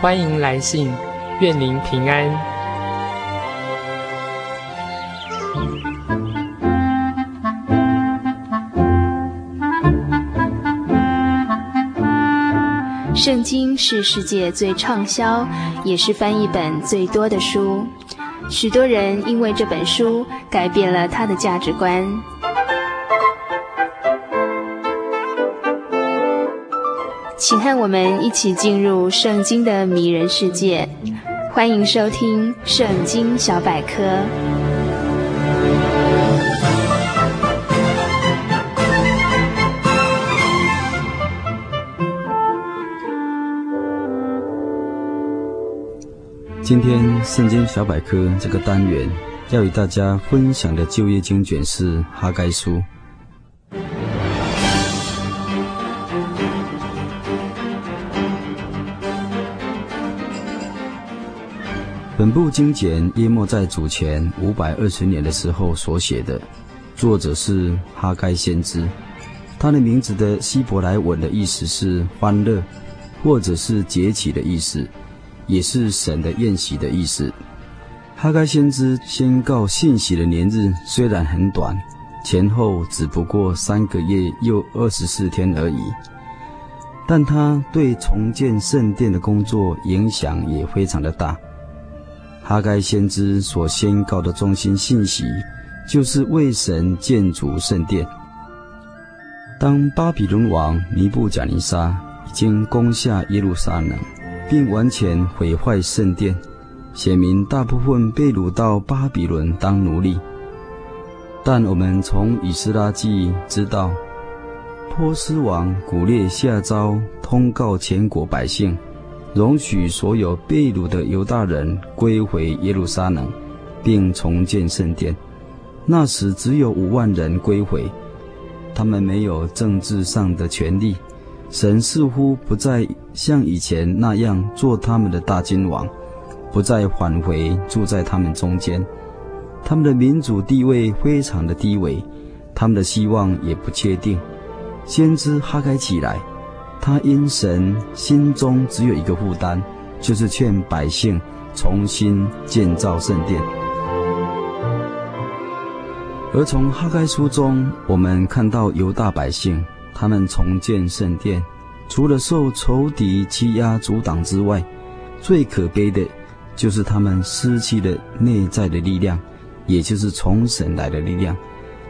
欢迎来信，愿您平安。圣经是世界最畅销，也是翻译本最多的书。许多人因为这本书改变了他的价值观。请和我们一起进入圣经的迷人世界，欢迎收听《圣经小百科》。今天《圣经小百科》这个单元要与大家分享的旧约经卷是《哈该书》。本部经简约莫在主前五百二十年的时候所写的，作者是哈该先知。他的名字的希伯来文的意思是欢乐，或者是节起的意思，也是神的宴席的意思。哈该先知宣告信息的年日虽然很短，前后只不过三个月又二十四天而已，但他对重建圣殿的工作影响也非常的大。哈该先知所宣告的中心信息，就是为神建筑圣殿。当巴比伦王尼布甲尼撒已经攻下耶路撒冷，并完全毁坏圣殿，显明大部分被掳到巴比伦当奴隶。但我们从以斯拉记知道，波斯王古列下诏通告全国百姓。容许所有被掳的犹大人归回耶路撒冷，并重建圣殿。那时只有五万人归回，他们没有政治上的权利。神似乎不再像以前那样做他们的大君王，不再返回住在他们中间。他们的民主地位非常的低微，他们的希望也不确定。先知哈该起来。他因神心中只有一个负担，就是劝百姓重新建造圣殿。而从哈该书中，我们看到犹大百姓他们重建圣殿，除了受仇敌欺压阻挡之外，最可悲的，就是他们失去了内在的力量，也就是从神来的力量。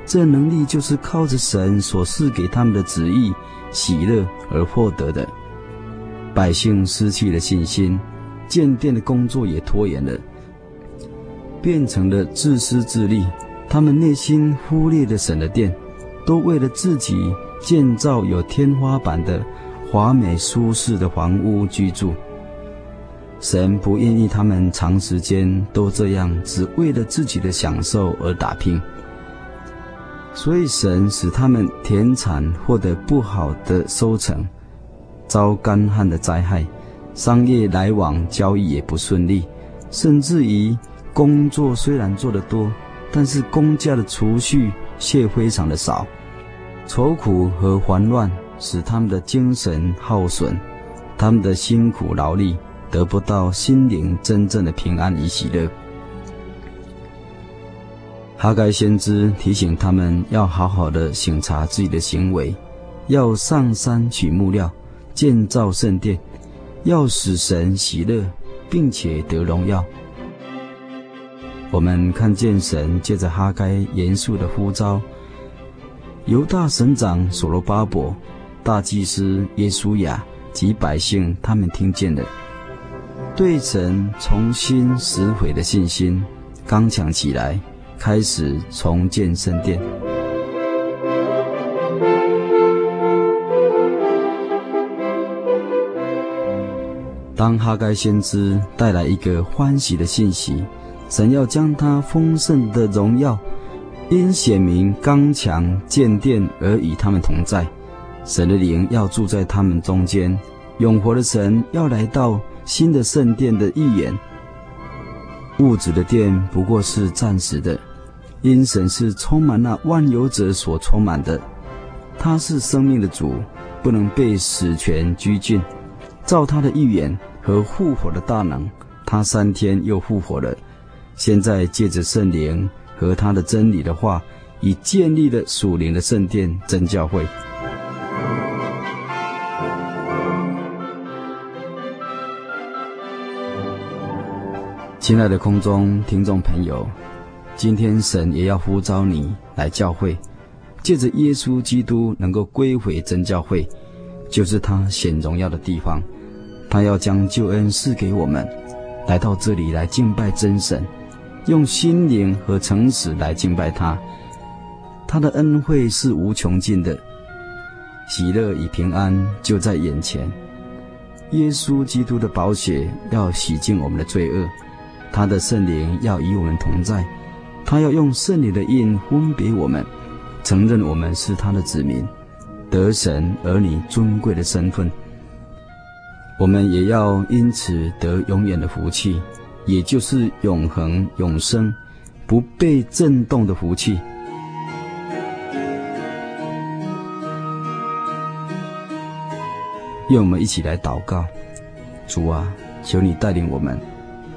这能力就是靠着神所赐给他们的旨意。喜乐而获得的，百姓失去了信心，建殿的工作也拖延了，变成了自私自利。他们内心忽略了神的殿，都为了自己建造有天花板的华美舒适的房屋居住。神不愿意他们长时间都这样，只为了自己的享受而打拼。所以，神使他们田产获得不好的收成，遭干旱的灾害，商业来往交易也不顺利，甚至于工作虽然做得多，但是工价的储蓄却非常的少。愁苦和烦乱使他们的精神耗损，他们的辛苦劳力得不到心灵真正的平安与喜乐。哈该先知提醒他们要好好的省察自己的行为，要上山取木料，建造圣殿，要使神喜乐，并且得荣耀。我们看见神借着哈该严肃的呼召，犹大省长所罗巴伯、大祭司耶稣雅及百姓，他们听见了，对神重新拾回的信心，刚强起来。开始重建圣殿。当哈该先知带来一个欢喜的信息，神要将他丰盛的荣耀，因显明刚强建殿而与他们同在。神的灵要住在他们中间，永活的神要来到新的圣殿的预言。物质的殿不过是暂时的，因神是充满那万有者所充满的，他是生命的主，不能被死权拘禁。照他的预言和复活的大能，他三天又复活了。现在借着圣灵和他的真理的话，已建立了属灵的圣殿真教会。亲爱的空中听众朋友，今天神也要呼召你来教会，借着耶稣基督能够归回真教会，就是他显荣耀的地方。他要将救恩赐给我们，来到这里来敬拜真神，用心灵和诚实来敬拜他。他的恩惠是无穷尽的，喜乐与平安就在眼前。耶稣基督的宝血要洗净我们的罪恶。他的圣灵要与我们同在，他要用圣灵的印分别我们，承认我们是他的子民，得神儿女尊贵的身份。我们也要因此得永远的福气，也就是永恒永生、不被震动的福气。愿我们一起来祷告：主啊，求你带领我们。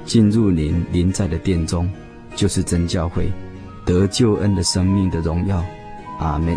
进入您临在的殿中，就是真教会，得救恩的生命的荣耀。阿门。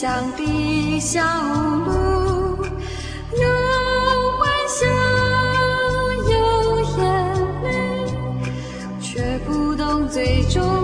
乡的小路有欢笑有眼泪却不懂最终